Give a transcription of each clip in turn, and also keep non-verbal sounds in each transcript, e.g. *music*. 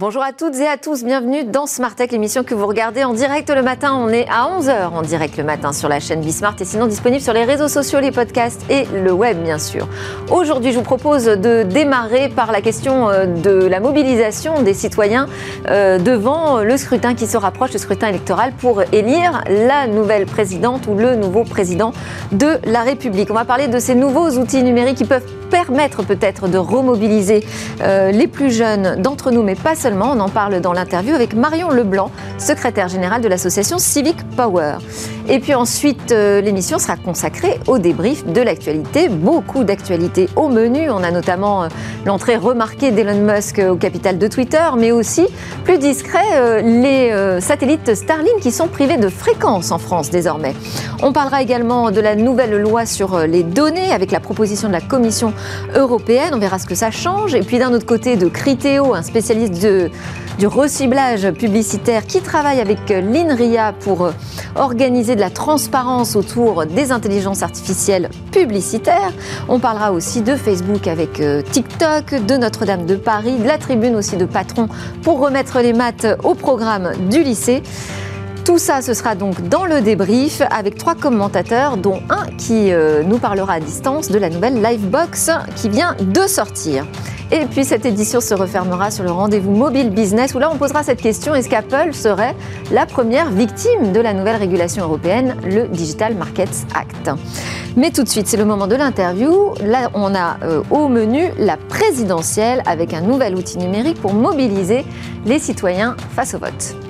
Bonjour à toutes et à tous, bienvenue dans Smart Tech, l'émission que vous regardez en direct le matin. On est à 11h en direct le matin sur la chaîne Bismart et sinon disponible sur les réseaux sociaux, les podcasts et le web bien sûr. Aujourd'hui, je vous propose de démarrer par la question euh, de la mobilisation des citoyens euh, devant le scrutin qui se rapproche, le scrutin électoral pour élire la nouvelle présidente ou le nouveau président de la République. On va parler de ces nouveaux outils numériques qui peuvent permettre peut-être de remobiliser euh, les plus jeunes d'entre nous, mais pas seulement on en parle dans l'interview avec Marion Leblanc, secrétaire générale de l'association Civic Power. Et puis ensuite, euh, l'émission sera consacrée au débrief de l'actualité. Beaucoup d'actualités au menu. On a notamment euh, l'entrée remarquée d'Elon Musk au capital de Twitter, mais aussi, plus discret, euh, les satellites Starlink qui sont privés de fréquences en France désormais. On parlera également de la nouvelle loi sur les données avec la proposition de la Commission européenne. On verra ce que ça change. Et puis d'un autre côté, de Criteo, un spécialiste de du reciblage publicitaire qui travaille avec l'INRIA pour euh, organiser de la transparence autour des intelligences artificielles publicitaires. On parlera aussi de Facebook avec euh, TikTok, de Notre-Dame de Paris, de la tribune aussi de Patron pour remettre les maths au programme du lycée. Tout ça, ce sera donc dans le débrief avec trois commentateurs, dont un qui euh, nous parlera à distance de la nouvelle Livebox qui vient de sortir. Et puis cette édition se refermera sur le rendez-vous mobile business où là on posera cette question est-ce qu'Apple serait la première victime de la nouvelle régulation européenne, le Digital Markets Act? Mais tout de suite, c'est le moment de l'interview. Là, on a euh, au menu la présidentielle avec un nouvel outil numérique pour mobiliser les citoyens face au vote.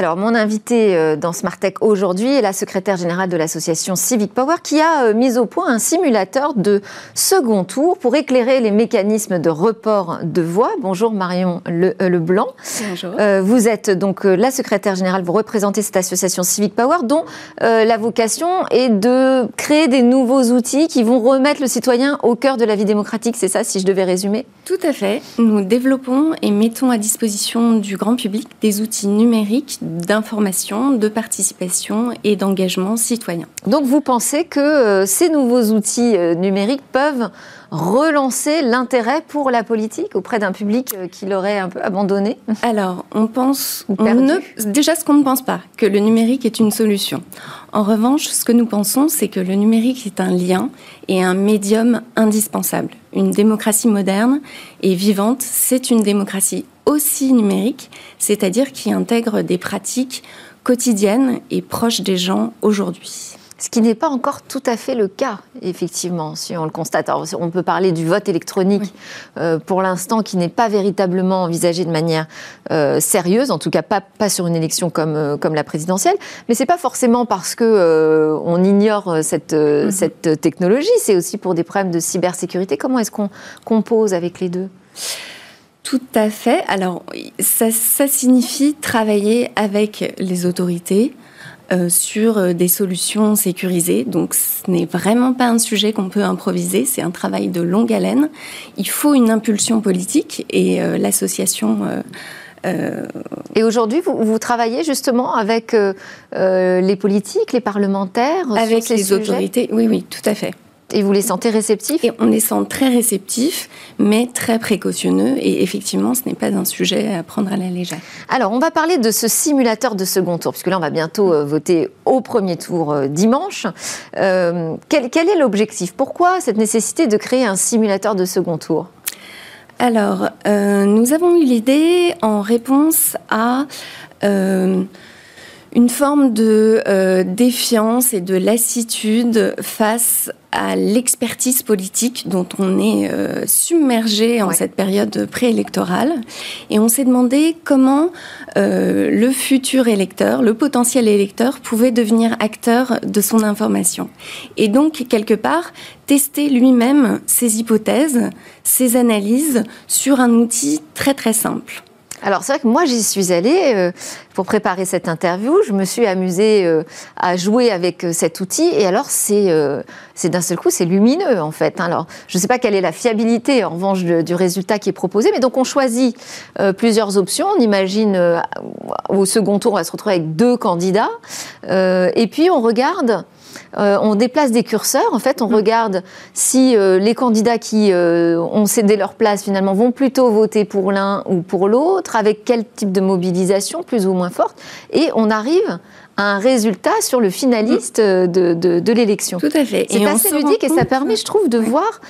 Alors, mon invité euh, dans Smart Tech aujourd'hui est la secrétaire générale de l'association Civic Power qui a euh, mis au point un simulateur de second tour pour éclairer les mécanismes de report de voix. Bonjour Marion Le, euh, Leblanc. Bonjour. vous êtes donc la secrétaire générale, vous représentez cette association Civic Power dont la vocation est de créer des nouveaux outils qui vont remettre le citoyen au cœur de la vie démocratique. C'est ça, si je devais résumer? Tout à fait. Nous développons et mettons à disposition du grand public des outils numériques d'information, de participation et d'engagement citoyen. Donc vous pensez que euh, ces nouveaux outils euh, numériques peuvent relancer l'intérêt pour la politique auprès d'un public euh, qui l'aurait un peu abandonné? Alors, on pense déjà ce qu'on ne pense pas, que le numérique est une solution. En revanche, ce que nous pensons, c'est que le numérique est un lien et un médium indispensable. Une démocratie moderne et vivante, c'est une démocratie aussi numérique, c'est-à-dire qui intègre des pratiques quotidiennes et proches des gens aujourd'hui. Ce qui n'est pas encore tout à fait le cas, effectivement, si on le constate. on peut parler du vote électronique euh, pour l'instant qui n'est pas véritablement envisagé de manière euh, sérieuse, en tout cas pas, pas sur une élection comme, euh, comme la présidentielle. Mais c'est pas forcément parce que on ignore cette, mm-hmm. cette technologie, c'est aussi pour des problèmes de cybersécurité. Comment est-ce qu'on compose avec les deux? Tout à fait. Alors, ça, signifie travailler avec les autorités euh, sur euh, des solutions sécurisées. Donc, ce n'est vraiment pas un sujet qu'on peut improviser. C'est un travail de longue haleine. Il faut une impulsion politique et euh, l'association. Et aujourd'hui, vous, travaillez justement avec les politiques, les parlementaires, avec les autorités. Oui, oui, tout à fait. Et vous les sentez réceptifs Et on les sent très réceptifs, mais très précautionneux. Et effectivement, ce n'est pas un sujet à prendre à la légère. Alors, on va parler de ce simulateur de second tour, puisque là, on va bientôt euh, voter au premier tour euh, dimanche. Euh, quel, est l'objectif? Pourquoi cette nécessité de créer un simulateur de second tour? Alors, nous avons eu l'idée en réponse à une forme de euh, défiance et de lassitude face à l'expertise politique dont on est euh, submergé en cette période préélectorale. Et on s'est demandé comment euh, le futur électeur, le potentiel électeur, pouvait devenir acteur de son information. Et donc, quelque part, tester lui-même ses hypothèses, ses analyses sur un outil très très simple. Alors c'est vrai que moi j'y suis allée euh, pour préparer cette interview. Je me suis amusée euh, à jouer avec euh, cet outil et alors c'est c'est d'un seul coup c'est lumineux en fait. Hein. Alors je ne sais pas quelle est la fiabilité en revanche du résultat qui est proposé, mais donc on choisit plusieurs options. On imagine au second tour on va se retrouver avec deux candidats et puis on regarde euh, on déplace des curseurs. En fait, on mm. regarde si euh, les candidats qui euh, ont cédé leur place finalement vont plutôt voter pour l'un ou pour l'autre, avec quel type de mobilisation, plus ou moins forte, et on arrive à un résultat sur le finaliste de, l'élection. Tout à fait. C'est assez ludique et ça permet, je trouve, de voir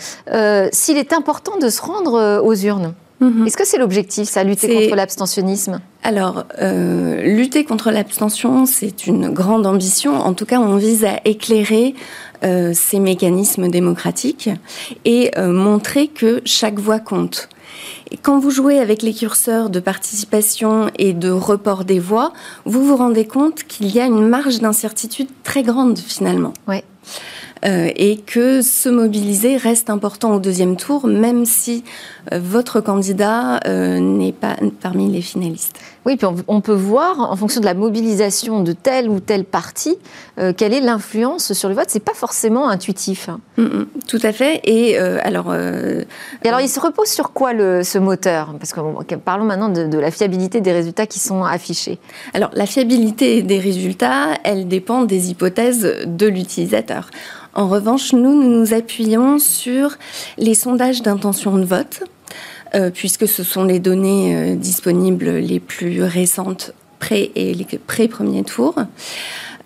s'il est important de se rendre aux urnes. Mhm. Est-ce que c'est l'objectif, ça, lutter contre l'abstentionnisme? Alors, euh, lutter contre l'abstention, c'est une grande ambition. En tout cas, on vise à éclairer euh, ces mécanismes démocratiques et euh, montrer que chaque voix compte. Et quand vous jouez avec les curseurs de participation et de report des voix, vous vous rendez compte qu'il y a une marge d'incertitude très grande finalement. Ouais. Euh, et que se mobiliser reste important au deuxième tour, même si euh, votre candidat euh, n'est pas parmi les finalistes. Oui, puis on, peut voir, en fonction de la mobilisation de tel ou tel parti, quelle est l'influence sur le vote. C'est pas forcément intuitif. Mm, mm, tout à fait. Et alors, et alors, il se repose sur quoi le, ce moteur? Parce que parlons maintenant de, de, la fiabilité des résultats qui sont affichés. Alors, la fiabilité des résultats, elle dépend des hypothèses de l'utilisateur. En revanche, nous, nous nous appuyons sur les sondages d'intention de vote, euh, puisque ce sont les données euh, disponibles les plus récentes pré et les pré-premier tour.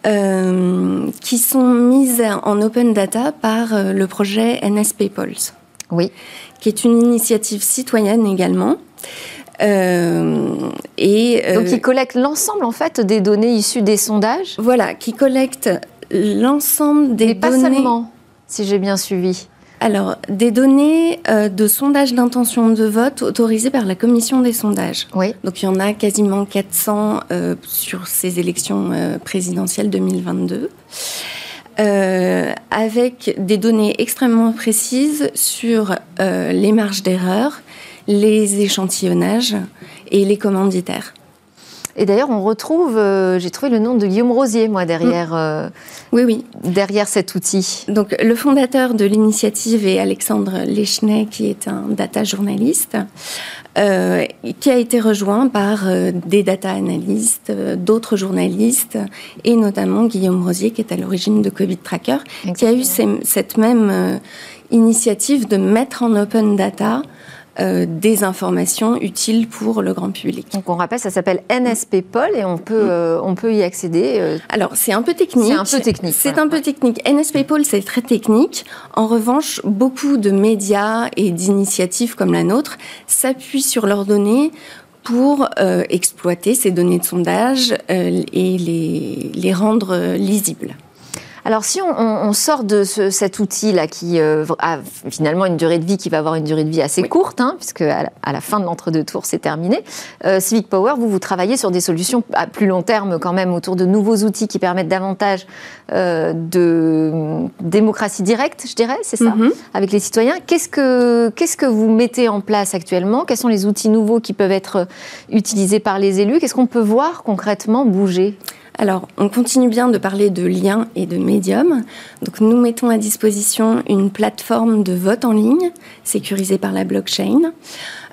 Euh, qui sont mises en open data par le projet NSP Polls. Oui. Qui est une initiative citoyenne également. et, Donc, qui collecte l'ensemble en fait des données issues des sondages Voilà, qui collecte l'ensemble des Mais pas seulement, si j'ai bien suivi. Alors, des données euh, de sondage d'intention de vote autorisées par la commission des sondages. Oui. Donc, il y en a quasiment 400 euh, sur ces élections euh, présidentielles 2022. avec des données extrêmement précises sur les marges d'erreur, les échantillonnages et les commanditaires. Et d'ailleurs, on retrouve, euh, j'ai trouvé le nom de Guillaume Rosier, moi, derrière, mm. euh, oui, oui. derrière cet outil. Donc, le fondateur de l'initiative est Alexandre Lechenet, qui est un data journaliste, euh, qui a été rejoint par des data analystes, d'autres journalistes, et notamment Guillaume Rosier, qui est à l'origine de Covid Tracker, qui a eu cette même initiative de mettre en open data euh, des informations utiles pour le grand public. Donc on rappelle, ça s'appelle NSP Pol et on peut, euh, on peut y accéder. Euh. Alors c'est un peu technique. C'est un peu technique. C'est un peu technique. NSP Pol c'est très technique. En revanche, beaucoup de médias et d'initiatives comme la nôtre s'appuient sur leurs données pour exploiter ces données de sondage et les, les rendre lisibles. Alors si on, sort de cet outil-là qui euh, a finalement une durée de vie qui va avoir une durée de vie assez courte, hein, puisque à la, fin de l'entre-deux tours c'est terminé, euh, Civic Power, vous, vous travaillez sur des solutions à plus long terme quand même autour de nouveaux outils qui permettent davantage euh, de démocratie directe, je dirais, c'est ça, mm-hmm. avec les citoyens. Qu'est-ce que, qu'est-ce que vous mettez en place actuellement? Quels sont les outils nouveaux qui peuvent être utilisés par les élus? Qu'est-ce qu'on peut voir concrètement bouger? Alors, on continue bien de parler de liens et de médiums. Donc, nous mettons à disposition une plateforme de vote en ligne sécurisée par la blockchain.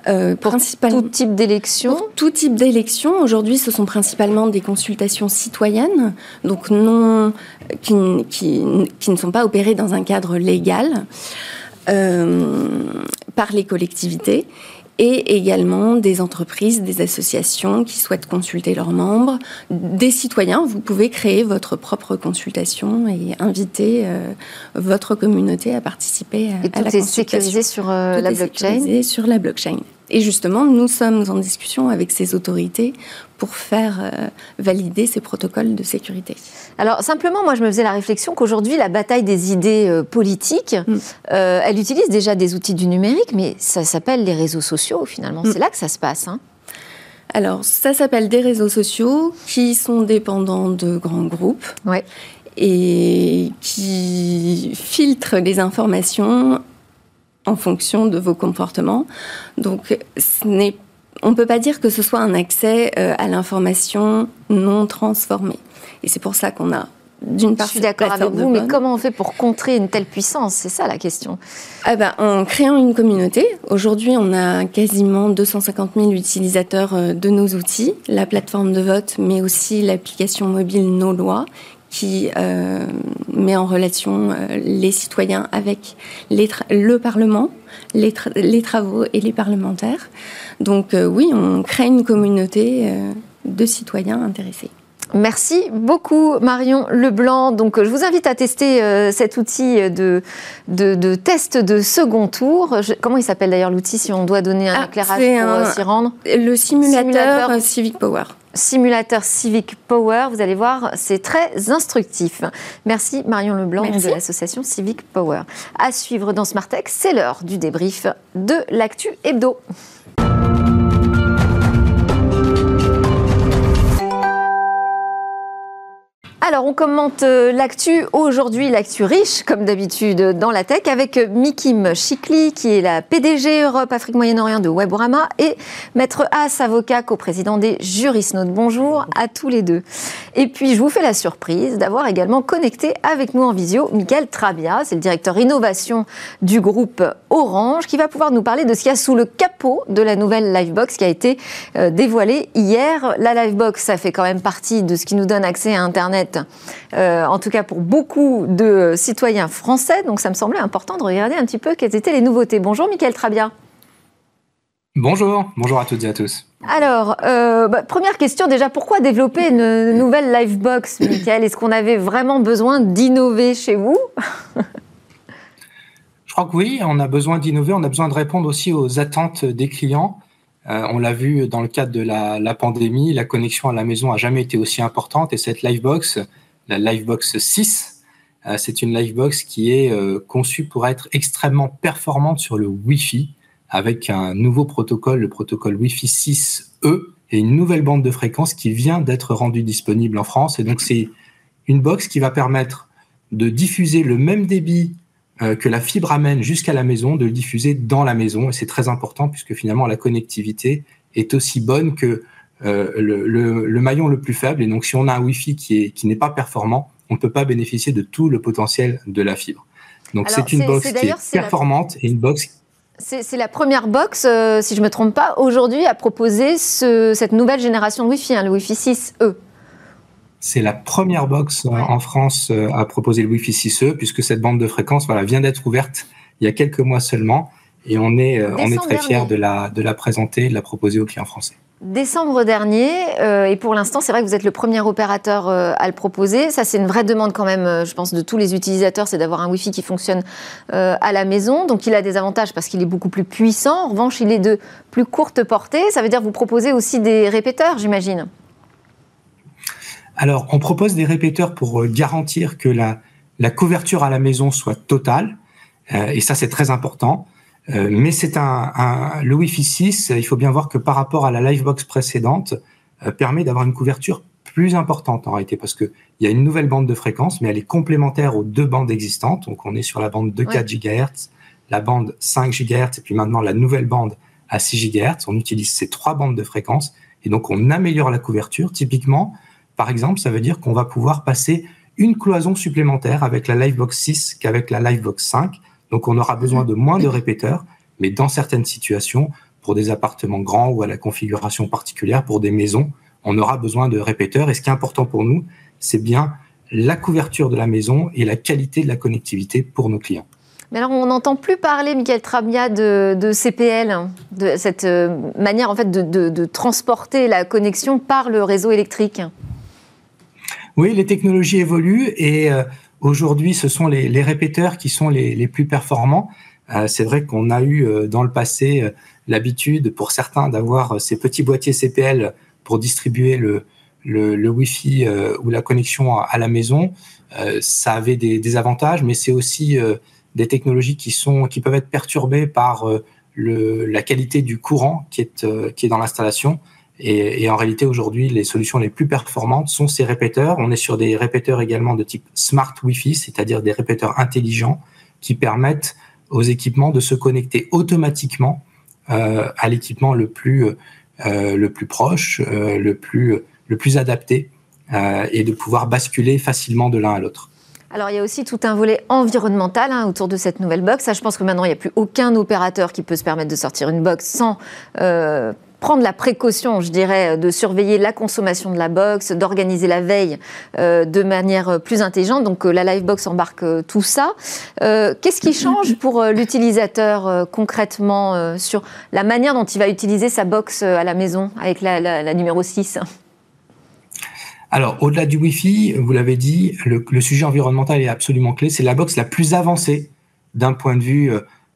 Euh, pour tout type d'élection Tout type d'élection. Aujourd'hui, ce sont principalement des consultations citoyennes, donc non, qui, ne sont pas opérées dans un cadre légal euh, par les collectivités et également des entreprises, des associations qui souhaitent consulter leurs membres, des citoyens. Vous pouvez créer votre propre consultation et inviter euh, votre communauté à participer à, et tout la est sécurisé sur euh, la blockchain? sur la blockchain. Et justement, nous sommes en discussion avec ces autorités pour faire euh, valider ces protocoles de sécurité. Alors simplement, moi je me faisais la réflexion qu'aujourd'hui, la bataille des idées euh, politiques, mm. euh, elle utilise déjà des outils du numérique, mais ça s'appelle les réseaux sociaux finalement. Mm. C'est là que ça se passe. Hein. Alors ça s'appelle des réseaux sociaux qui sont dépendants de grands groupes. Ouais. Et qui filtrent les informations en fonction de vos comportements. Donc, ce n'est, on ne peut pas dire que ce soit un accès euh, à l'information non transformée. Et c'est pour ça qu'on a d'une part. Je suis d'accord avec vous, mais comment on fait pour contrer une telle puissance? C'est ça la question. Ah ben, en créant une communauté. Aujourd'hui, on a quasiment 250 000 utilisateurs euh, de nos outils, la plateforme de vote, mais aussi l'application mobile Nos Lois, qui met en relation les citoyens avec le Parlement, les, les, travaux et les parlementaires. Donc oui, on crée une communauté de citoyens intéressés. Merci beaucoup Marion Leblanc. Donc je vous invite à tester euh, cet outil de, de, test de second tour. comment il s'appelle d'ailleurs l'outil si on doit donner un ah, éclairage pour euh, s'y rendre? Le simulateur, Civic Power. Simulateur Civic Power, vous allez voir, c'est très instructif. Merci Marion Leblanc de l'association Civic Power. À suivre dans Smartech, c'est l'heure du débrief de l'actu hebdo. Alors, on commente euh, l'actu aujourd'hui, l'actu riche, comme d'habitude, dans la tech, avec Mikim Chikli, qui est la PDG Europe, Afrique, Moyen-Orient de Weborama, et Maître As, avocat, co-président des Jurisnotes. Bonjour à tous les deux. Et puis, je vous fais la surprise d'avoir également connecté avec nous en visio Michael Trabia, c'est le directeur innovation du groupe Orange, qui va pouvoir nous parler de ce qu'il y a sous le capot de la nouvelle Livebox qui a été euh, dévoilée hier. La Livebox, ça fait quand même partie de ce qui nous donne accès à Internet euh, en tout cas pour beaucoup de citoyens français. Donc ça me semblait important de regarder un petit peu quelles étaient les nouveautés. Bonjour Mickaël Trabia. Bonjour, bonjour à toutes et à tous. Alors, euh, bah, première question déjà, pourquoi développer une nouvelle Livebox, Mickaël Est-ce qu'on avait vraiment besoin d'innover chez vous? Je crois que oui, on a besoin d'innover, on a besoin de répondre aussi aux attentes des clients. Euh, on l'a vu dans le cadre de la, pandémie, la connexion à la maison a jamais été aussi importante et cette Livebox, la Livebox 6, euh, c'est une Livebox qui est euh, conçue pour être extrêmement performante sur le Wi-Fi avec un nouveau protocole, le protocole Wi-Fi 6E et une nouvelle bande de fréquence qui vient d'être rendue disponible en France. Et donc c'est une box qui va permettre de diffuser le même débit que la fibre amène jusqu'à la maison, de le diffuser dans la maison. Et c'est très important puisque finalement la connectivité est aussi bonne que euh, le, maillon le plus faible. Et donc si on a un Wi-Fi qui, est, qui n'est pas performant, on ne peut pas bénéficier de tout le potentiel de la fibre. Donc c'est une box qui est performante et une box c'est la première box, euh, si je ne me trompe pas, aujourd'hui à proposer cette nouvelle génération de Wi-Fi, hein, le Wi-Fi 6E. C'est la première box en France euh, à proposer le Wi-Fi 6E, puisque cette bande de fréquence voilà, vient d'être ouverte il y a quelques mois seulement. Et on est, euh, on est très fiers de la, de la présenter, de la proposer aux clients français. Décembre dernier, euh, et pour l'instant, c'est vrai que vous êtes le premier opérateur à le proposer. Ça, c'est une vraie demande quand même, je pense, de tous les utilisateurs, c'est d'avoir un Wi-Fi qui fonctionne à la maison. Donc, il a des avantages parce qu'il est beaucoup plus puissant. En revanche, il est de plus courte portée. Ça veut dire que vous proposez aussi des répéteurs, j'imagine? Alors, on propose des répéteurs pour euh, garantir que la, couverture à la maison soit totale, euh, et ça c'est très important. Euh, mais c'est un, le Wi-Fi 6, il faut bien voir que par rapport à la Livebox précédente, permet d'avoir une couverture plus importante en réalité, parce qu'il y a une nouvelle bande de fréquence, mais elle est complémentaire aux deux bandes existantes. Donc on est sur la bande de 4 GHz, la bande 5 GHz, et puis maintenant la nouvelle bande à 6 GHz. On utilise ces trois bandes de fréquence, et donc on améliore la couverture. Typiquement, par exemple, ça veut dire qu'on va pouvoir passer une cloison supplémentaire avec la Livebox 6 qu'avec la Livebox 5. Donc on aura besoin de moins de répéteurs, mais dans certaines situations, pour des appartements grands ou à la configuration particulière, pour des maisons, on aura besoin de répéteurs. Et ce qui est important pour nous, c'est bien la couverture de la maison et la qualité de la connectivité pour nos clients. Mais alors, on n'entend plus parler, Michael Trabia, de, CPL, de cette euh, manière en fait de transporter la connexion par le réseau électrique. Oui, les technologies évoluent et euh, aujourd'hui, ce sont les, répéteurs qui sont les, plus performants. Euh, c'est vrai qu'on a eu euh, dans le passé l'habitude pour certains d'avoir ces petits boîtiers CPL pour distribuer le, le, Wi-Fi ou la connexion à, la maison. ça avait des, avantages, mais c'est aussi des technologies qui, sont, qui peuvent être perturbées par la qualité du courant qui est, qui est dans l'installation. Et, en réalité, aujourd'hui, les solutions les plus performantes sont ces répéteurs. On est sur des répéteurs également de type Smart Wi-Fi, c'est-à-dire des répéteurs intelligents qui permettent aux équipements de se connecter automatiquement euh, à l'équipement le plus euh, le plus proche, euh, le plus le plus adapté, et de pouvoir basculer facilement de l'un à l'autre. Alors il y a aussi tout un volet environnemental hein, autour de cette nouvelle box. Je pense que maintenant il n'y a plus aucun opérateur qui peut se permettre de sortir une box sans prendre la précaution, je dirais, de surveiller la consommation de la box, d'organiser la veille de manière plus intelligente. Donc la Livebox embarque tout ça. Qu'est-ce qui change pour l'utilisateur concrètement sur la manière dont il va utiliser sa box à la maison avec la, numéro 6 alors, au-delà du Wi-Fi, vous l'avez dit, le, sujet environnemental est absolument clé. C'est la box la plus avancée d'un point de vue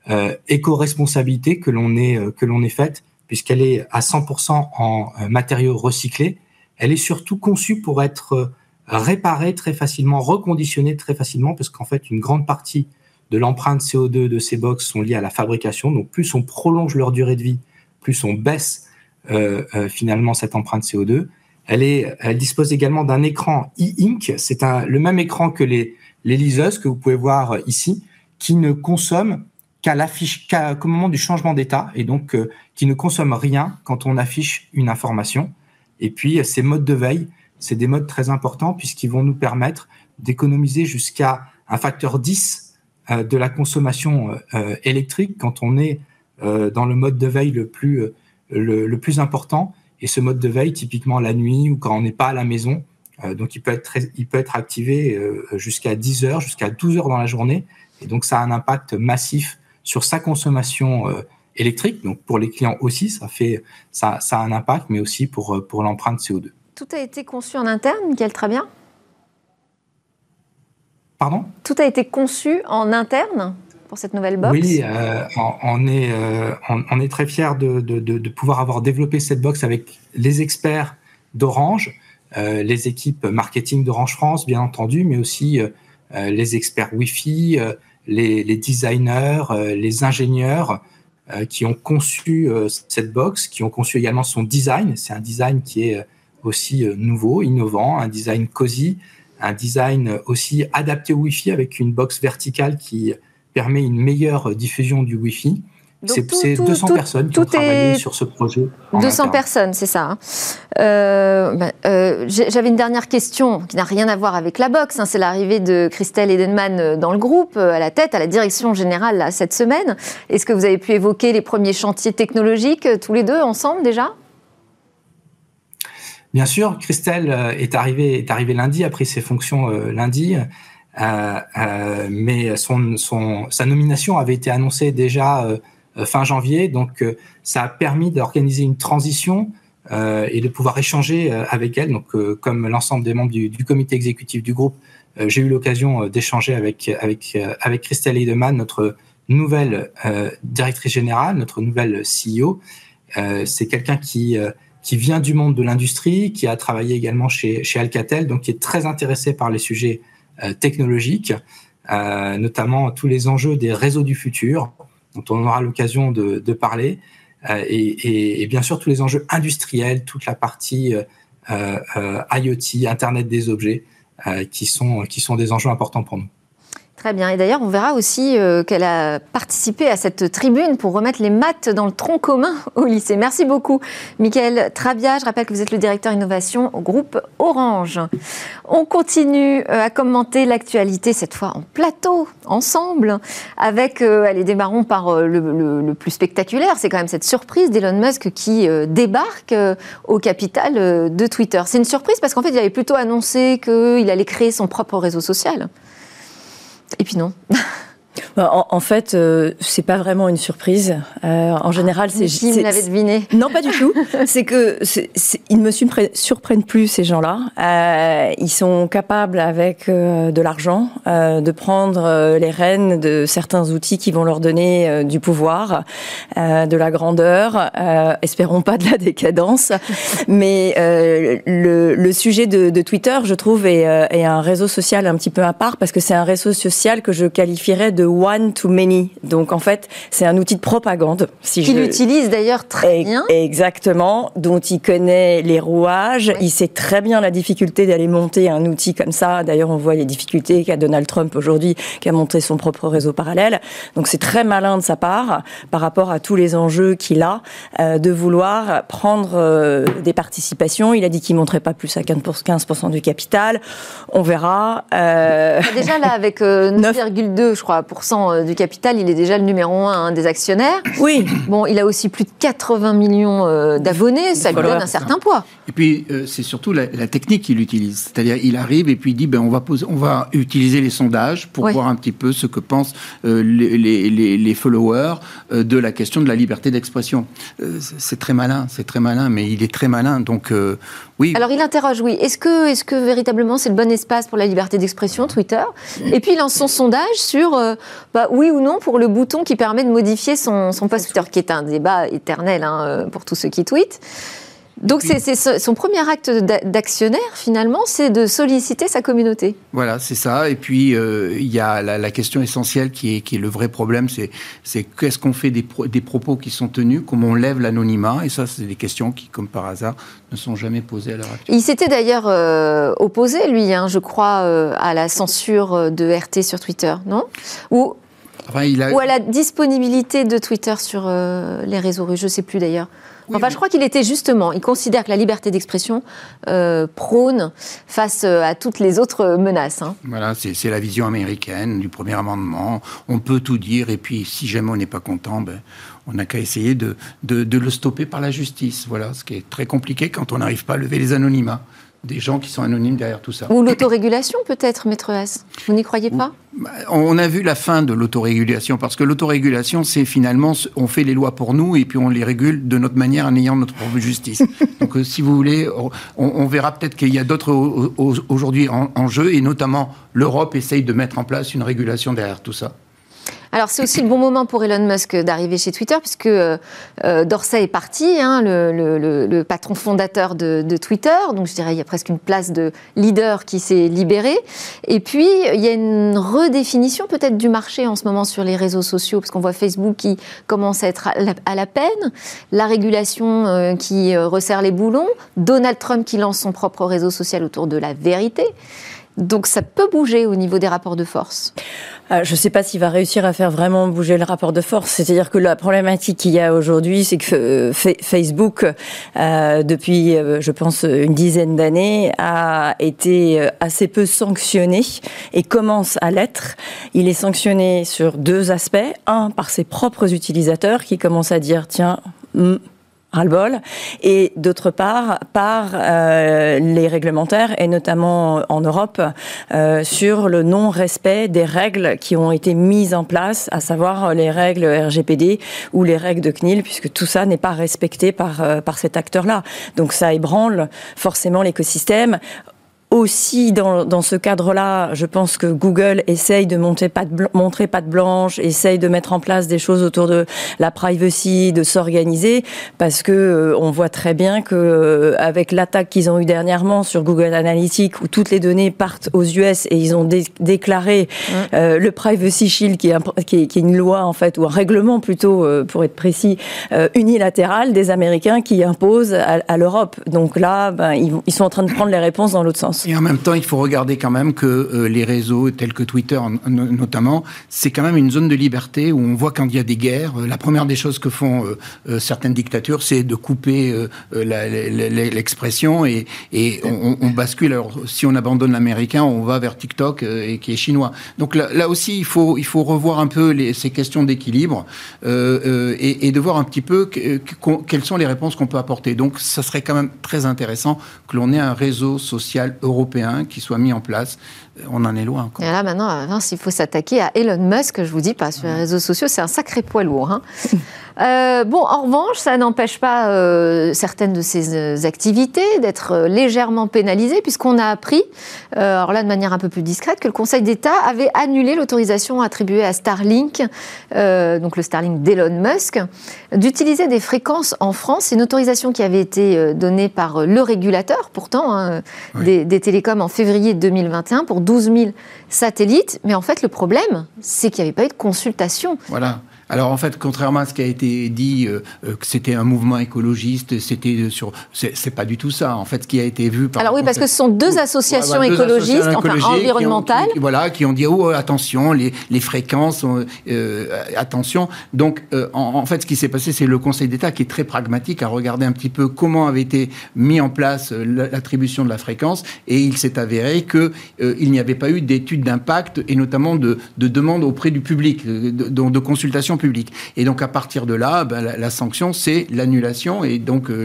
euh, éco-responsabilité que l'on est euh, que l'on est faite, puisqu'elle est à 100% en euh, matériaux recyclés. Elle est surtout conçue pour être euh, réparée très facilement, reconditionnée très facilement, parce qu'en fait, une grande partie de l'empreinte CO2 de ces box sont liées à la fabrication. Donc, plus on prolonge leur durée de vie, plus on baisse finalement cette empreinte CO2. Elle, est, elle dispose également d'un écran e-ink. C'est le même écran que les, les liseuses que vous pouvez voir ici, qui ne consomme qu'à l'affiche, qu'au moment du changement d'état, et donc euh, qui ne consomme rien quand on affiche une information. Et puis ces modes de veille, c'est des modes très importants puisqu'ils vont nous permettre d'économiser jusqu'à un facteur 10 euh, de la consommation euh, électrique quand on est dans le mode de veille le plus, le, plus important et ce mode de veille, typiquement la nuit ou quand on n'est pas à la maison, euh, donc il peut être, il peut être activé euh, jusqu'à 10 heures, jusqu'à 12 heures dans la journée. Et donc ça a un impact massif sur sa consommation euh, électrique. Donc pour les clients aussi, ça, fait, ça, ça a un impact, mais aussi pour, pour l'empreinte CO2. Tout a été conçu en interne, Michael bien Pardon? Tout a été conçu en interne pour cette nouvelle box? Oui, euh, on, est, euh, on, est très fiers de, de, de, pouvoir avoir développé cette box avec les experts d'Orange, euh, les équipes marketing d'Orange France, bien entendu, mais aussi les experts Wi-Fi, les, les, designers, les ingénieurs qui ont conçu cette box, qui ont conçu également son design. C'est un design qui est aussi nouveau, innovant, un design cosy, un design aussi adapté au Wi-Fi avec une box verticale qui permet une meilleure diffusion du Wi-Fi. C'est 200 personnes qui ont travaillé sur ce projet. 200 personnes, c'est ça. Hein. Euh, ben, euh, j'avais une dernière question qui n'a rien à voir avec la boxe. Hein. c'est l'arrivée de Christelle Edenman euh, dans le groupe, à la tête, à la direction générale cette semaine. Est-ce que vous avez pu évoquer les premiers chantiers technologiques tous les deux ensemble déjà? Bien sûr, Christelle est arrivée, est arrivée lundi, a pris ses fonctions lundi. Euh, mais son, son, sa nomination avait été annoncée déjà fin janvier, donc ça a permis d'organiser une transition et de pouvoir échanger avec elle. Donc, comme l'ensemble des membres du, du, comité exécutif du groupe, j'ai eu l'occasion d'échanger avec avec avec Christelle Heidemann, notre nouvelle directrice générale, notre nouvelle CEO. C'est quelqu'un qui qui vient du monde de l'industrie, qui a travaillé également chez chez Alcatel, donc qui est très intéressé par les sujets euh, technologiques, euh, notamment tous les enjeux des réseaux du futur, dont on aura l'occasion de, parler, euh, et, bien sûr tous les enjeux industriels, toute la partie IoT, Internet des objets, qui sont des enjeux importants pour nous. Très bien. Et d'ailleurs, on verra aussi euh, qu'elle a participé à cette tribune pour remettre les maths dans le tronc commun au lycée. Merci beaucoup, Michael Trabia. Je rappelle que vous êtes le directeur innovation au groupe Orange. On continue euh, à commenter l'actualité, cette fois en plateau, ensemble, avec, euh, allez, démarrons par le, plus spectaculaire, c'est quand même cette surprise d'Elon Musk qui débarque au capital de Twitter. C'est une surprise parce qu'en fait, il avait plutôt annoncé qu'il allait créer son propre réseau social. Et puis non. *laughs* Bah, en, fait, euh, c'est pas vraiment une surprise. Euh, en général, c'est. Qui l'avait deviné Non, pas du tout. *laughs* c'est que ils ne me surprennent plus ces gens-là. Euh, ils sont capables, avec euh, de l'argent, de prendre les rênes de certains outils qui vont leur donner du pouvoir, de la grandeur. espérons pas de la décadence. Mais le, le, sujet de, de, Twitter, je trouve, est, est, un réseau social un petit peu à part parce que c'est un réseau social que je qualifierais de one to many. Donc en fait, c'est un outil de propagande. Si Qu'il utilise d'ailleurs très bien. Exactement, dont il connaît les rouages. Il sait très bien la difficulté d'aller monter un outil comme ça. D'ailleurs, on voit les difficultés qu'a Donald Trump aujourd'hui, qui a monté son propre réseau parallèle. Donc c'est très malin de sa part par rapport à tous les enjeux qu'il a euh, de vouloir prendre euh, des participations. Il a dit qu'il montrait pas plus à 15% du capital. On verra. Euh... Déjà là, avec 9,2, euh, *laughs* je crois, euh, du capital, il est déjà le numéro un hein, des actionnaires. Oui. Bon, il a aussi plus de 80 millions euh, d'abonnés, ça lui donne un certain poids. Et puis, c'est surtout la, technique qu'il utilise. C'est-à-dire, il arrive et puis il dit, ben, on, va poser, on va utiliser les sondages pour voir un petit peu ce que pensent les, les, les, followers de la question de la liberté d'expression. c'est très malin, c'est très malin, mais il est très malin. Donc, oui. Alors, il interroge, oui. Est-ce que, est -ce que véritablement c'est le bon espace pour la liberté d'expression, Twitter? Et puis, il lance son sondage sur euh, bah, oui ou non pour le bouton qui permet de modifier son, son post Twitter, qui est un débat éternel hein, euh, pour tous ceux qui tweetent. Donc c'est son premier acte d'actionnaire finalement, c'est de solliciter sa communauté. Voilà, c'est ça. Et puis euh, il y a la, question essentielle qui est, qui est le vrai problème, c'est qu'est-ce qu'on fait des, des, propos qui sont tenus, comment on lève l'anonymat. Et ça, c'est des questions qui, comme par hasard, ne sont jamais posées à l'heure actuelle. Il s'était d'ailleurs euh, opposé, lui, hein, je crois, euh, à la censure de RT sur Twitter, non? Ou Ou à la disponibilité de Twitter sur les réseaux russes, je ne sais plus d'ailleurs enfin, je crois qu'il était justement, il considère que la liberté d'expression euh, prône face euh, à toutes les autres menaces. Hein. Voilà, c'est la vision américaine du premier amendement. On peut tout dire, et puis si jamais on n'est pas content, ben, on n'a qu'à essayer de, de, de, le stopper par la justice. Voilà, ce qui est très compliqué quand on n'arrive pas à lever les anonymats des gens qui sont anonymes derrière tout ça. Ou l'autorégulation peut-être, maître S. Vous n'y croyez pas? Bah, On a vu la fin de l'autorégulation, parce que l'autorégulation, c'est finalement, on fait les lois pour nous et puis on les régule de notre manière en ayant notre propre justice. *laughs* Donc euh, si vous voulez, on, verra peut-être qu'il y a d'autres aujourd'hui en jeu, et notamment l'Europe essaye de mettre en place une régulation derrière tout ça. Alors c'est aussi le bon moment pour Elon Musk d'arriver chez Twitter puisque euh, euh, Dorsey est parti, hein, le, patron fondateur de, Twitter. Donc je dirais il y a presque une place de leader qui s'est libérée. Et puis il y a une redéfinition peut-être du marché en ce moment sur les réseaux sociaux parce qu'on voit Facebook qui commence à être à la, peine, la régulation euh, qui resserre les boulons, Donald Trump qui lance son propre réseau social autour de la vérité. Donc ça peut bouger au niveau des rapports de force. Euh, je ne sais pas s'il va réussir à faire vraiment bouger le rapport de force. C'est-à-dire que la problématique qu'il y a aujourd'hui, c'est que euh, Facebook, euh, depuis, je pense, une dizaine d'années, a été assez peu sanctionné et commence à l'être. Il est sanctionné sur deux aspects. Un, par ses propres utilisateurs qui commencent à dire, tiens, hmm, ras-le-bol, et d'autre part par euh, les réglementaires, et notamment en Europe, euh, sur le non-respect des règles qui ont été mises en place, à savoir les règles RGPD ou les règles de CNIL, puisque tout ça n'est pas respecté par, euh, par cet acteur-là. Donc ça ébranle forcément l'écosystème aussi dans, dans ce cadre-là, je pense que Google essaye de monter pas de montrer patte blanche, essaye de mettre en place des choses autour de la privacy, de s'organiser, parce que euh, on voit très bien que euh, avec l'attaque qu'ils ont eu dernièrement sur Google Analytics, où toutes les données partent aux US et ils ont déclaré mmh. euh, le Privacy Shield, qui est, qui, est, qui est, une loi en fait ou un règlement plutôt pour être précis unilatéral des Américains qui impose à, à l'Europe. Donc là, ben, ils, ils sont en train de prendre les réponses dans l'autre sens. Et en même temps, il faut regarder quand même que euh, les réseaux tels que Twitter notamment, c'est quand même une zone de liberté où on voit quand il y a des guerres, euh, la première des choses que font euh, certaines dictatures, c'est de couper l'expression et, on, bascule. Alors, si on abandonne l'américain, on va vers TikTok et qui est chinois. Donc là, aussi, il faut, il faut revoir un peu ces questions d'équilibre et, et, de voir un petit peu quelles sont les réponses qu'on peut apporter. Donc, ça serait quand même très intéressant que l'on ait un réseau social européen qui soit mis en place. On en est loin encore. Et là, maintenant, s'il faut s'attaquer à Elon Musk, je vous dis pas, sur les réseaux sociaux, c'est un sacré poids lourd. Hein. *laughs* Euh, bon, en revanche, ça n'empêche pas euh, certaines de ces euh, activités d'être légèrement pénalisées, puisqu'on a appris, alors là de manière un peu plus discrète, que le Conseil d'État avait annulé l'autorisation attribuée à Starlink, donc le Starlink d'Elon Musk, d'utiliser des fréquences en France. C'est une autorisation qui avait été donnée par le régulateur, pourtant, hein, des, des télécoms en février 2021 pour 12 000 satellites. Mais en fait, le problème, c'est qu'il n'y avait pas eu de consultation. Voilà. Alors en fait, contrairement à ce qui a été dit, euh, euh, que c'était un mouvement écologiste, c'était sur, c'est pas du tout ça. En fait, ce qui a été vu par. Alors oui, parce que ce sont deux associations écologistes, enfin environnementales, voilà, qui ont dit oh attention, les, les fréquences, euh, attention. Donc en, fait, ce qui s'est passé, c'est le Conseil d'État qui est très pragmatique à regarder un petit peu comment avait été mis en place l'attribution de la fréquence, et il s'est avéré que il n'y avait pas eu d'études d'impact et notamment de, de demandes auprès du public, de, de, de consultation public. Et donc à partir de là, ben, la, sanction, c'est l'annulation et donc euh,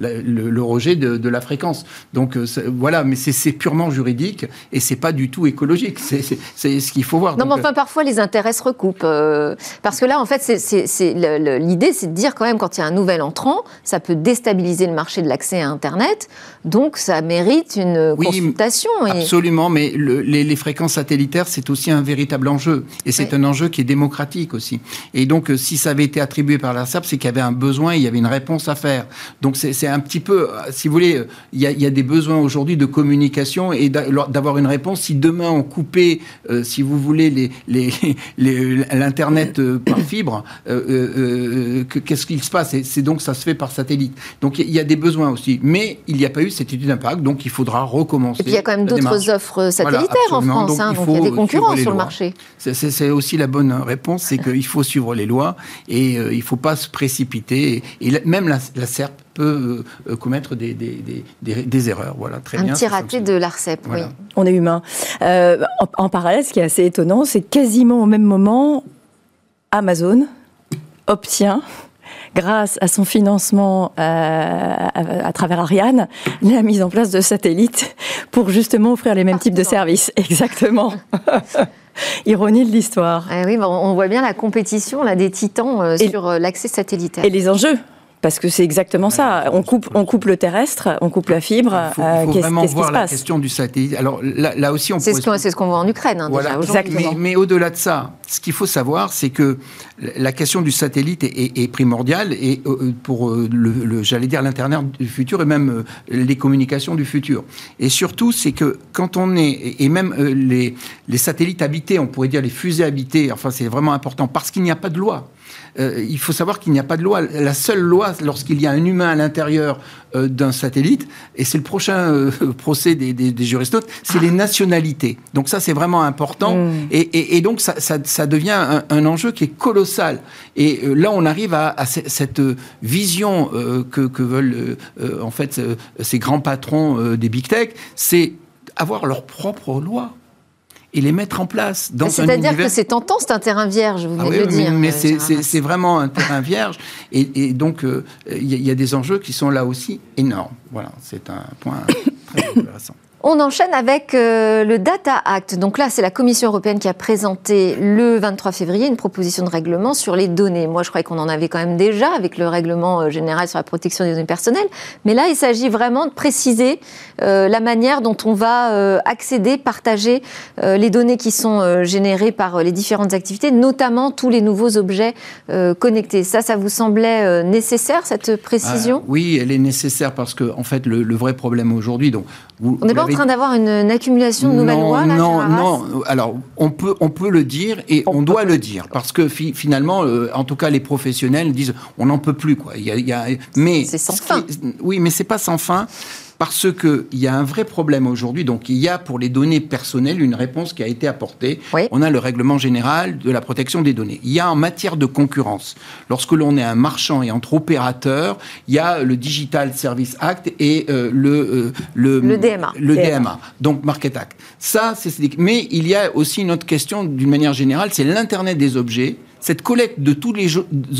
le, rejet de, la fréquence. Donc euh, voilà, mais c'est purement juridique et c'est pas du tout écologique. C'est ce qu'il faut voir. Non, mais enfin parfois les intérêts se recoupent euh, parce que là, en fait, l'idée, c'est de dire quand même quand il y a un nouvel entrant, ça peut déstabiliser le marché de l'accès à Internet. Donc ça mérite une oui, consultation. Absolument, mais les, fréquences satellitaires, c'est aussi un véritable enjeu et c'est un enjeu qui est démocratique aussi. Et donc, euh, si ça avait été attribué par l'ARCEP, c'est qu'il y avait un besoin, il y avait une réponse à faire. Donc, c'est un petit peu, euh, si vous voulez, euh, il y a, des besoins aujourd'hui de communication et d'avoir une réponse. Si demain on coupait, si vous voulez, *laughs* l'Internet les, par fibre, qu'est-ce qu'il se passe? C'est donc, ça se fait par satellite. Donc, il y a des besoins aussi. Mais il n'y a pas eu cette étude d'impact, donc il faudra recommencer. Et puis, il y a quand même d'autres offres satellitaires en France. Hein, donc, il, y a des concurrents sur le marché. C'est aussi la bonne réponse, c'est *laughs* qu'il faut suivre les lois et euh, il ne faut pas se précipiter. Et, même la, SERP peut euh, commettre des, des, erreurs. Voilà, très Un bien. Un petit raté de l'ARCEP, oui. On est humain. Euh, en, parallèle, ce qui est assez étonnant, c'est quasiment au même moment, Amazon *laughs* obtient grâce à son financement à, travers Ariane, la mise en place de satellites pour justement offrir les mêmes types de services. *laughs* Exactement. *laughs* *laughs* Ironie de l'histoire. Eh oui, on voit bien la compétition là, des titans euh, sur euh, l'accès satellitaire. Et les enjeux parce que c'est exactement ça. On coupe, on coupe le terrestre, on coupe la fibre. Il faut, euh, vraiment voir la question du satellite. Alors là, aussi, on c'est ce qu'on ce voit en Ukraine. Hein, voilà. Mais, mais au-delà de ça, ce qu'il faut savoir, c'est que la question du satellite est, primordiale et pour le, j'allais dire l'internet du futur et même les communications du futur. Et surtout, c'est que quand on est et même les, les satellites habités, on pourrait dire les fusées habitées. Enfin, c'est vraiment important parce qu'il n'y a pas de loi. Euh, il faut savoir qu'il n'y a pas de loi. La seule loi, lorsqu'il y a un humain à l'intérieur euh, d'un satellite, et c'est le prochain euh, *laughs* procès des, des, juristes, c'est les nationalités. Donc ça, c'est vraiment important. Mm. Et, donc, ça, devient un, enjeu qui est colossal. Et là, on arrive à, cette vision que, que, veulent en fait ces grands patrons des big tech, c'est avoir leur propre loi et les mettre en place dans un C'est-à-dire que c'est tentant, c'est un terrain vierge, vous venez ah de le dire. Mais, euh, c'est vraiment un terrain vierge. Et, donc, euh, il y, a des enjeux qui sont là aussi énormes. Voilà, c'est un point *coughs* très intéressant. On enchaîne avec euh, le Data Act. Donc là, c'est la Commission européenne qui a présenté le 23 février une proposition de règlement sur les données. Moi, je croyais qu'on en avait quand même déjà avec le règlement euh, général sur la protection des données personnelles. Mais là, il s'agit vraiment de préciser euh, la manière dont on va accéder, partager les données qui sont générées par les différentes activités, notamment tous les nouveaux objets connectés. Ça, ça vous semblait nécessaire, cette précision? Ah, Oui, elle est nécessaire parce que, en fait, le, vrai problème aujourd'hui, donc, vous, on n'est pas en train d'avoir une, accumulation de nouvelles lois là, Non, non. Alors, on peut, on peut le dire et on, doit le dire parce que finalement, euh, en tout cas, les professionnels disent on n'en peut plus quoi. Il y a, mais c'est sans fin. oui, mais c'est pas sans fin parce qu'il y a un vrai problème aujourd'hui. Donc, il y a pour les données personnelles une réponse qui a été apportée. On a le règlement général de la protection des données. Il y a en matière de concurrence, lorsque l'on est un marchand et entre opérateurs, il y a le Digital Service Act et euh, le, euh, le, le, DMA. Le DMA. donc Market Act. Ça, c'est. Mais il y a aussi une autre question d'une manière générale, c'est l'Internet des objets, cette collecte de tous les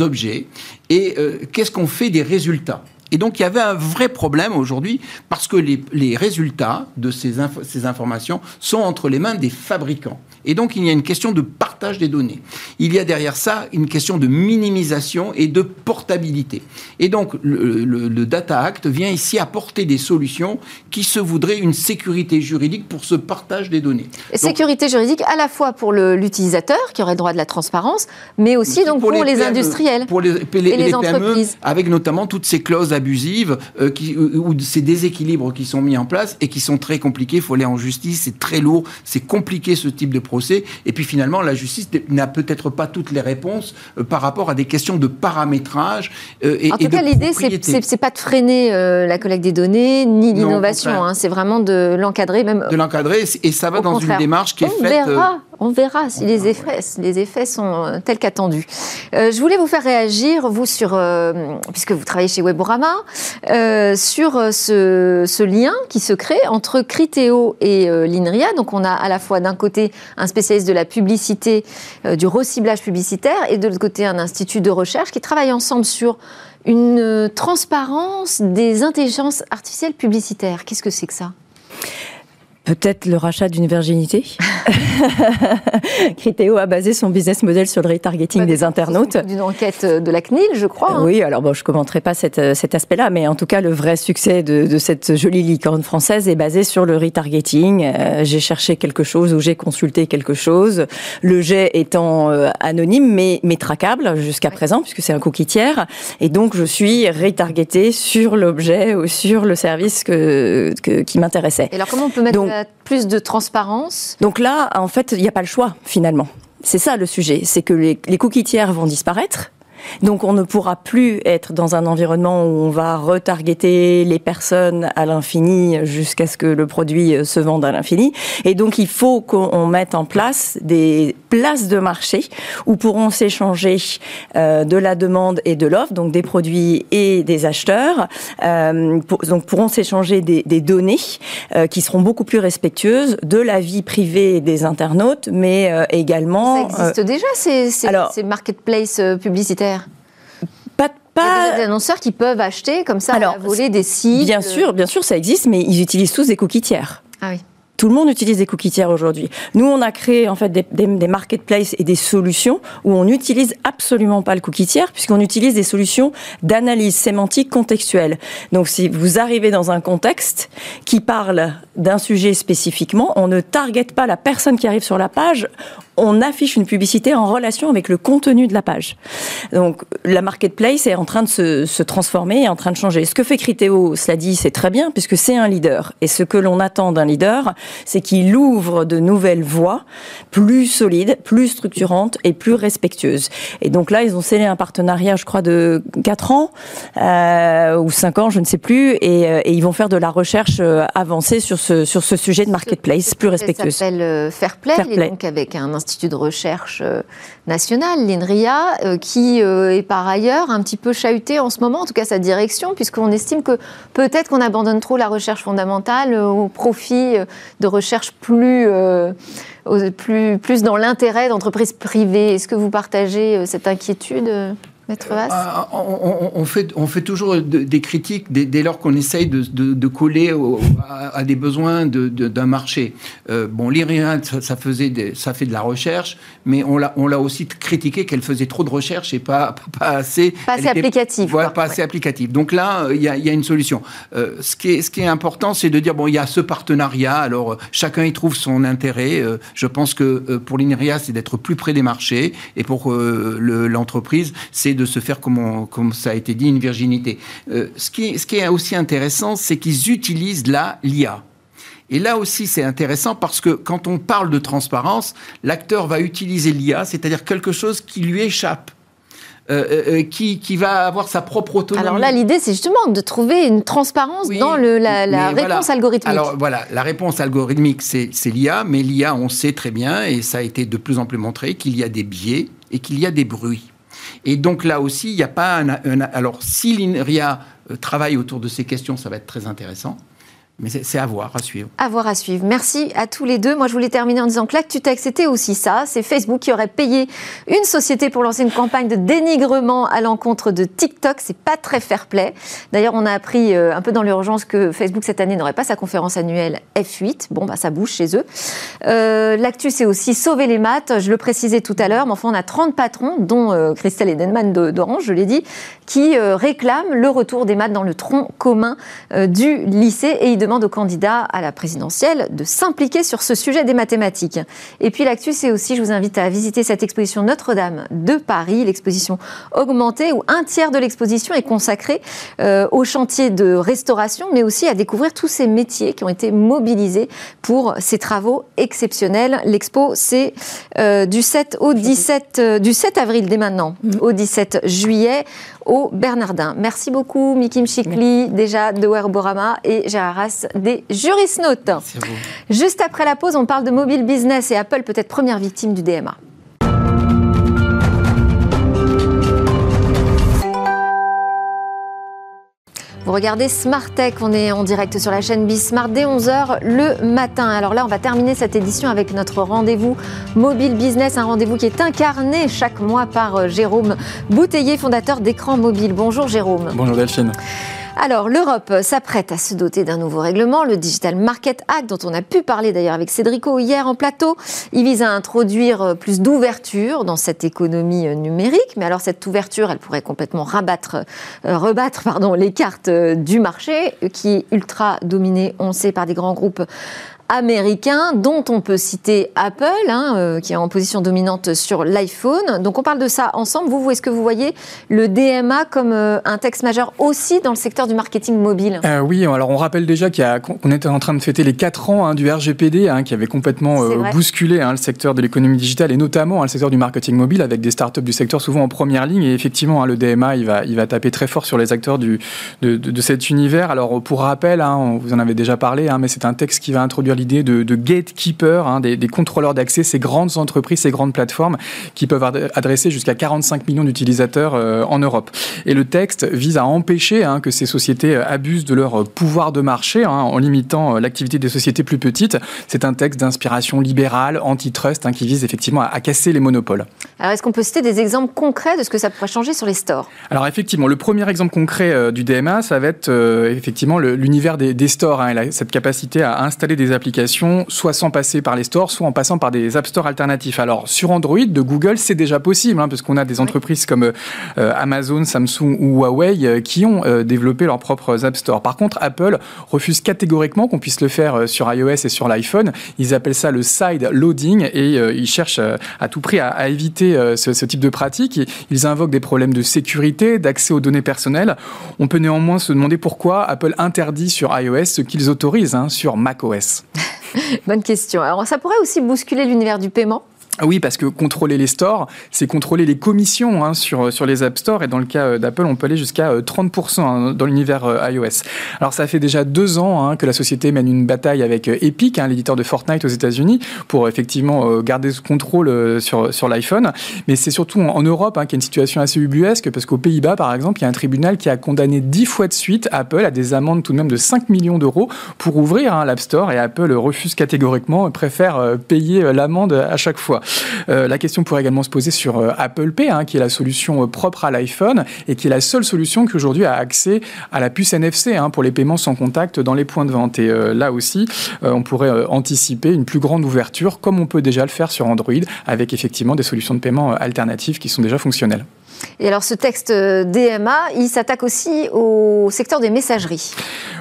objets et euh, qu'est-ce qu'on fait des résultats? Et donc il y avait un vrai problème aujourd'hui parce que les, résultats de ces, ces, informations sont entre les mains des fabricants. Et donc il y a une question de partage des données. Il y a derrière ça une question de minimisation et de portabilité. Et donc le, Data Act vient ici apporter des solutions qui se voudraient une sécurité juridique pour ce partage des données. sécurité juridique à la fois pour l'utilisateur qui aurait le droit de la transparence, mais aussi, donc pour, les, industriels pour les, et les, entreprises. avec notamment toutes ces clauses abusives euh, qui, ou ces déséquilibres qui sont mis en place et qui sont très compliqués. Il faut aller en justice, c'est très lourd, c'est compliqué ce type de procès. Et puis finalement, la justice justice n'a peut-être pas toutes les réponses par rapport à des questions de paramétrage et, en tout cas, l'idée, c'est pas de freiner la collecte des données ni l'innovation. Hein. c'est vraiment de l'encadrer, même. De l'encadrer, et ça va dans une démarche qui est faite. Verra. On verra si les effets, les effets sont euh, tels qu'attendus. Euh, je voulais vous faire réagir, vous, sur, euh, puisque vous travaillez chez Weborama, sur ce, lien qui se crée entre Criteo et l'INRIA. Donc, on a à la fois d'un côté un spécialiste de la publicité, du reciblage publicitaire, et de l'autre côté un institut de recherche qui travaille ensemble sur une transparence des intelligences artificielles publicitaires. Qu'est-ce que c'est que ça? Peut-être le rachat d'une virginité? *laughs* *laughs* Criteo a basé son business model sur le retargeting des internautes. D'une enquête de la CNIL, je crois. Hein. Oui, alors bon, je ne commenterai pas euh, cet aspect-là, mais en tout cas, le vrai succès de, cette jolie licorne française est basé sur le retargeting. Euh, j'ai cherché quelque chose ou j'ai consulté quelque chose. Le jet étant euh, anonyme, mais, mais traquable jusqu'à présent, puisque c'est un cookie tiers. Et donc, je suis retargeté sur l'objet ou sur le service que, qui m'intéressait. Et alors, comment on peut mettre plus de transparence? Donc là, en fait, il n'y a pas le choix, finalement. C'est ça le sujet, c'est que les, les cookies tiers vont disparaître, donc on ne pourra plus être dans un environnement où on va retargeter les personnes à l'infini jusqu'à ce que le produit euh, se vende à l'infini. Et donc il faut qu'on mette en place des places de marché où pourront s'échanger euh, de la demande et de l'offre, donc des produits et des acheteurs. Euh, donc pourront s'échanger des, données qui seront beaucoup plus respectueuses de la vie privée des internautes, mais également... Ça existe déjà ces, ces marketplaces publicitaires pas... Il y a des annonceurs qui peuvent acheter comme ça, Alors, voler des sites. Bien sûr, bien sûr, ça existe, mais ils utilisent tous des cookies tiers. Ah oui. Tout le monde utilise des cookies tiers aujourd'hui. Nous, on a créé en fait des, marketplaces et des solutions où on n'utilise absolument pas le cookie tiers puisqu'on utilise des solutions d'analyse sémantique contextuelle. Donc, si vous arrivez dans un contexte qui parle d'un sujet spécifiquement, on ne target pas la personne qui arrive sur la page, on affiche une publicité en relation avec le contenu de la page. Donc la marketplace est en train de se, transformer, est en train de changer. Ce que fait Criteo, cela dit, c'est très bien puisque c'est un leader. Et ce que l'on attend d'un leader, c'est qu'il ouvre de nouvelles voies plus solides, plus structurantes et plus respectueuses. Et donc là, ils ont scellé un partenariat, je crois, de 4 ans euh, ou 5 ans, je ne sais plus, et, euh, et, ils vont faire de la recherche euh, avancée sur ce, sur ce sujet de marketplace plus respectueuse. Ça s'appelle Fairplay, Fairplay. donc avec un institut de recherche national, l'INRIA, qui est par ailleurs un petit peu chahuté en ce moment, en tout cas sa direction, puisqu'on estime que peut-être qu'on abandonne trop la recherche fondamentale au profit de recherches plus, plus, plus dans l'intérêt d'entreprises privées. Est-ce que vous partagez cette inquiétude Maître ah, on, fait, on fait toujours des critiques dès, lors qu'on essaye de, coller à, des besoins d'un marché. Euh, bon, l'IRIA, ça, faisait ça fait de la recherche, mais on l'a aussi critiqué qu'elle faisait trop de recherche et pas, pas assez... Pas assez applicatif. Voilà, pas assez applicatif. Donc là, il y a, une solution. Euh, ce, qui est, ce qui est important, c'est de dire, bon, il y a ce partenariat, alors chacun y trouve son intérêt. Euh, je pense que pour l'INRIA, c'est d'être plus près des marchés, et pour l'entreprise, c'est de se faire, comme, comme ça a été dit, une virginité. Euh, ce, qui, ce qui est aussi intéressant, c'est qu'ils utilisent là l'IA. Et là aussi, c'est intéressant parce que quand on parle de transparence, l'acteur va utiliser l'IA, c'est-à-dire quelque chose qui lui échappe. Euh, euh, qui, qui, va avoir sa propre autonomie. Alors là, l'idée, c'est justement de trouver une transparence dans le, la, la réponse algorithmique. Alors voilà, la réponse algorithmique, c'est l'IA, mais l'IA, on sait très bien, et ça a été de plus en plus montré, qu'il y a des biais et qu'il y a des bruits. Et donc là aussi, il n'y a pas un, Alors, si l'INRIA euh, travaille autour de ces questions, ça va être très intéressant. Mais c'est à voir, à suivre. À voir, à suivre. Merci à tous les deux. Moi, je voulais terminer en disant que l'ActuTech, c'était aussi ça. C'est Facebook qui aurait payé une société pour lancer une campagne de dénigrement à l'encontre de TikTok. C'est pas très fair-play. D'ailleurs, on a appris euh, un peu dans l'urgence que Facebook, cette année, n'aurait pas sa conférence annuelle F8. Bon, bah, ça bouge chez eux. Euh, L'actu, c'est aussi sauver les maths. Je le précisais tout à l'heure, mais enfin, on a 30 patrons, dont euh, Christelle Edenman d'Orange, je l'ai dit, qui réclament le retour des maths dans le tronc commun du lycée. Et ils demande aux candidats à la présidentielle de s'impliquer sur ce sujet des mathématiques. Et puis l'actu, c'est aussi, je vous invite à visiter cette exposition Notre-Dame de Paris, l'exposition augmentée, où un tiers de l'exposition est consacré euh, au chantier de restauration, mais aussi à découvrir tous ces métiers qui ont été mobilisés pour ces travaux exceptionnels. L'expo, c'est euh, du 7 au 17, euh, du 7 avril dès maintenant, mm. au 17 juillet au Bernardin. Merci beaucoup, Mikim Chikli, déjà de Werborama, et Gérard Haas des Jurisnotes. Juste après la pause, on parle de mobile business et Apple peut-être première victime du DMA. Vous regardez Smart Tech, on est en direct sur la chaîne Bismart dès 11h le matin. Alors là, on va terminer cette édition avec notre rendez-vous Mobile Business, un rendez-vous qui est incarné chaque mois par euh, Jérôme Bouteiller, fondateur d'Écran Mobile. Bonjour Jérôme. Bonjour Delphine. Alors, l'Europe s'apprête à se doter d'un nouveau règlement, le Digital Market Act, dont on a pu parler d'ailleurs avec Cédrico hier en plateau. Il vise à introduire euh, plus d'ouverture dans cette économie euh, numérique. Mais alors, cette ouverture, elle pourrait complètement rabattre, euh, rebattre pardon, les cartes du marché, qui est ultra dominé, on sait, par des grands groupes américain, dont on peut citer Apple, hein, euh, qui est en position dominante sur l'iPhone. Donc on parle de ça ensemble. Vous, est-ce que vous voyez le DMA comme euh, un texte majeur aussi dans le secteur du marketing mobile? Euh, Oui, alors on rappelle déjà qu'on était en train de fêter les 4 ans hein, du RGPD, hein, qui avait complètement bousculé le secteur de l'économie digitale et notamment le secteur du marketing mobile, avec des startups du secteur souvent en première ligne. Et effectivement, le DMA, il va, il va taper très fort sur les acteurs du, de, de, cet univers. Alors pour rappel, vous en avez déjà parlé, mais c'est un texte qui va introduire l'idée de, gatekeeper, hein, des, contrôleurs d'accès, ces grandes entreprises, ces grandes plateformes qui peuvent adresser jusqu'à 45 millions d'utilisateurs euh, en Europe. Et le texte vise à empêcher hein, que ces sociétés euh, abusent de leur pouvoir de marché hein, en limitant euh, l'activité des sociétés plus petites. C'est un texte d'inspiration libérale, antitrust, qui vise effectivement à, casser les monopoles. Alors est-ce qu'on peut citer des exemples concrets de ce que ça pourrait changer sur les stores? Alors effectivement, le premier exemple concret du DMA, ça va être effectivement l'univers des, des, stores, cette capacité à installer des applications soit sans passer par les stores, soit en passant par des app stores alternatifs. Alors sur Android de Google, c'est déjà possible, hein, parce qu'on a des entreprises comme euh, Amazon, Samsung ou Huawei euh, qui ont euh, développé leurs propres app stores. Par contre, Apple refuse catégoriquement qu'on puisse le faire sur iOS et sur l'iPhone. Ils appellent ça le side loading et ils cherchent à tout prix à, éviter ce, ce, type de pratique. Ils invoquent des problèmes de sécurité, d'accès aux données personnelles. On peut néanmoins se demander pourquoi Apple interdit sur iOS ce qu'ils autorisent hein, sur macOS. Bonne question. Alors ça pourrait aussi bousculer l'univers du paiement? Oui, parce que contrôler les stores, c'est contrôler les commissions hein, sur, sur les App Store. Et dans le cas euh, d'Apple, on peut aller jusqu'à 30% euh, hein, dans l'univers euh, iOS. Alors, ça fait déjà deux ans hein, que la société mène une bataille avec Epic, l'éditeur de Fortnite aux États-Unis, pour effectivement garder ce contrôle sur, sur l'iPhone. Mais c'est surtout en, Europe qu'il y a une situation assez ubuesque, parce qu'aux Pays-Bas, par exemple, il y a un tribunal qui a condamné dix fois de suite Apple à des amendes tout de même de 5 millions d'euros pour ouvrir l'App Store. Et Apple refuse catégoriquement, préfère payer l'amende à chaque fois. Euh, la question pourrait également se poser sur euh, Apple Pay, hein, qui est la solution euh, propre à l'iPhone et qui est la seule solution qui aujourd'hui a accès à la puce NFC hein, pour les paiements sans contact dans les points de vente. Et là aussi, on pourrait anticiper une plus grande ouverture, comme on peut déjà le faire sur Android, avec effectivement des solutions de paiement alternatives qui sont déjà fonctionnelles. Et alors ce texte euh, DMA, il s'attaque aussi au secteur des messageries.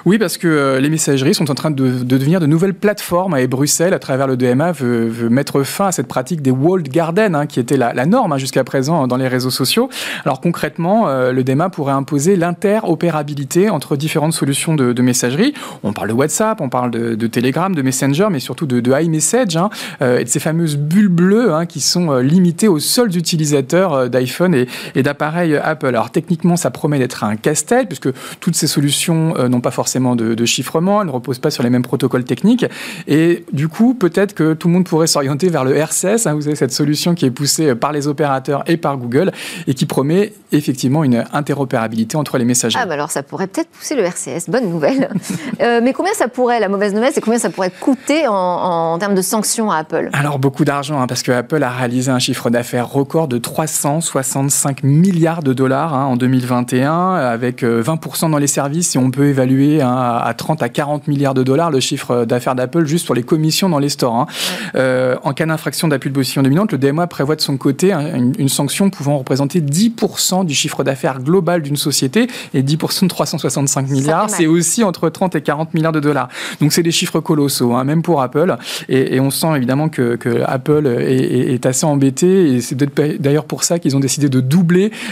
Oui, parce que euh, les messageries sont en train de, devenir de nouvelles plateformes et Bruxelles, à travers le DMA, veut, mettre fin à cette pratique des walled gardens, hein, qui était la, norme hein, jusqu'à présent dans les réseaux sociaux. Alors concrètement, euh, le DMA pourrait imposer l'interopérabilité entre différentes solutions de, messagerie. On parle de WhatsApp, on parle de, Telegram, de Messenger, mais surtout de, iMessage hein, et de ces fameuses bulles bleues qui sont limitées aux seuls utilisateurs d'iPhone et, et d'appareils Apple. Alors techniquement, ça promet d'être un casse-tête, puisque toutes ces solutions euh, n'ont pas forcément de, chiffrement, elles ne reposent pas sur les mêmes protocoles techniques. Et du coup, peut-être que tout le monde pourrait s'orienter vers le RCS. Hein, vous avez cette solution qui est poussée par les opérateurs et par Google et qui promet effectivement une interopérabilité entre les messageries. Ah, bah alors ça pourrait peut-être pousser le RCS. Bonne nouvelle. *laughs* Euh, mais combien ça pourrait, la mauvaise nouvelle, c'est combien ça pourrait coûter en, termes de sanctions à Apple? Alors beaucoup d'argent, hein, parce que Apple a réalisé un chiffre d'affaires record de 365 1,5 milliard de dollars hein, en 2021, avec 20% dans les services et on peut évaluer hein, à 30 à 40 milliards de dollars le chiffre d'affaires d'Apple juste sur les commissions dans les stores. Hein. en cas d'infraction d'appui de position dominante, le DMA prévoit de son côté une, une sanction pouvant représenter 10% du chiffre d'affaires global d'une société et 10% de 365 milliards, c'est aussi entre 30 et 40 milliards de dollars. Donc c'est des chiffres colossaux, hein, même pour Apple. Et, on sent évidemment que, Apple est, assez embêté. Et c'est d'ailleurs pour ça qu'ils ont décidé de doubler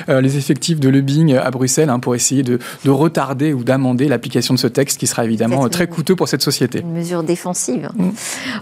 euh, les effectifs de lobbying à Bruxelles hein, pour essayer de, retarder ou d'amender l'application de ce texte qui sera évidemment très coûteux pour cette société. Une mesure défensive. Mm.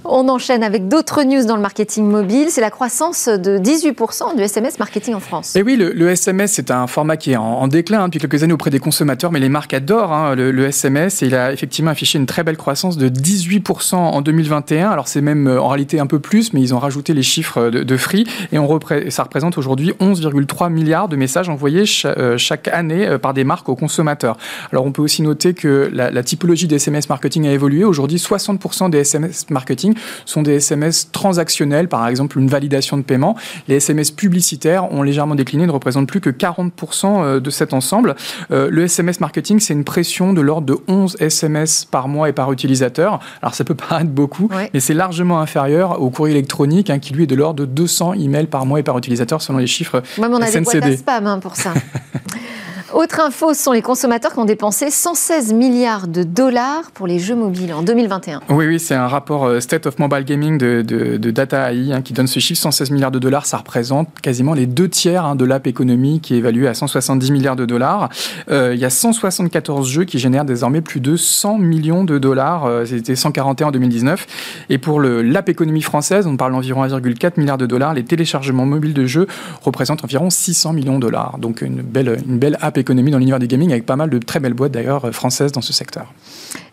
On enchaîne avec d'autres news dans le marketing mobile. C'est la croissance de 18% du SMS marketing en France. Et oui, le, SMS, c'est un format qui est en, déclin hein, depuis quelques années auprès des consommateurs, mais les marques adorent le, le, SMS et il a effectivement affiché une très belle croissance de 18% en 2021. Alors c'est même euh, en réalité un peu plus, mais ils ont rajouté les chiffres de, Free et on ça représente aujourd'hui 11,3 milliards de messages envoyés euh, chaque année euh, par des marques aux consommateurs. Alors on peut aussi noter que la, typologie des SMS marketing a évolué. Aujourd'hui, 60% des SMS marketing sont des SMS transactionnels, par exemple une validation de paiement. Les SMS publicitaires ont légèrement décliné, ne représentent plus que 40% de cet ensemble. Le SMS marketing, c'est une pression de l'ordre de 11 SMS par mois et par utilisateur. Alors ça peut paraître beaucoup, mais c'est largement inférieur au courrier électronique hein, qui lui est de l'ordre de 200 emails par mois et par utilisateur selon les chiffres Même on a des boîtes à spam hein, pour ça. *laughs* Autre info, ce sont les consommateurs qui ont dépensé 116 milliards de dollars pour les jeux mobiles en 2021. Oui, oui, c'est un rapport euh, State of Mobile Gaming de, Data AI hein, qui donne ce chiffre. 116 milliards de dollars, ça représente quasiment les deux tiers hein, de l'app économie qui est évaluée à 170 milliards de dollars. Euh, il y a 174 jeux qui génèrent désormais plus de 100 millions de dollars. Euh, c'était 141 en 2019. Et pour l'app économie française, on parle d'environ 1,4 milliard de dollars. Les téléchargements mobiles de jeux représentent environ 600 millions de dollars. Donc une belle, une belle app dans l'univers du gaming, avec pas mal de très belles boîtes d'ailleurs euh, françaises dans ce secteur.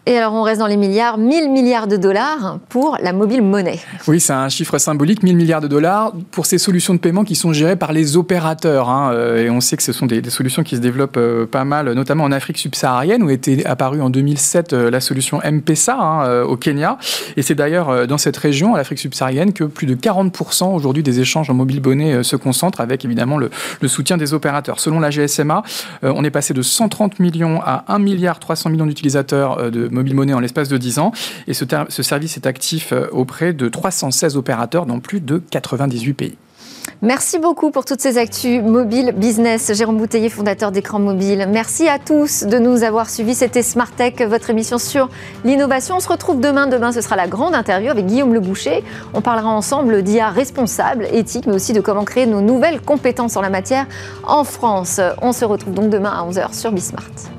Et alors, on reste dans les milliards, 1000 milliards de dollars pour la mobile monnaie. Oui, c'est un chiffre symbolique, 1000 milliards de dollars pour ces solutions de paiement qui sont gérées par les opérateurs. Hein. Euh, et on sait que ce sont des, solutions qui se développent euh, pas mal, notamment en Afrique subsaharienne, où était apparue en 2007 euh, la solution M-Pesa hein, au Kenya. Et c'est d'ailleurs dans cette région, l'Afrique subsaharienne, que plus de 40% aujourd'hui des échanges en mobile monnaie se concentrent, avec évidemment le, le soutien des opérateurs. Selon la GSMA, on est passé de 130 millions à 1 milliard 300 millions d'utilisateurs de mobile monnaie en l'espace de 10 ans. Et ce, ce service est actif euh, auprès de 316 opérateurs dans plus de 98 pays. Merci beaucoup pour toutes ces actus mobile business. Jérôme Bouteiller, fondateur d'Écran Mobile. Merci à tous de nous avoir suivis. C'était Smart Tech, votre émission sur l'innovation. On se retrouve demain. Demain, ce sera la grande interview avec Guillaume Le Boucher. On parlera ensemble d'IA responsable, éthique, mais aussi de comment créer nos nouvelles compétences en la matière en France. On se retrouve donc demain à 11h sur Bismart.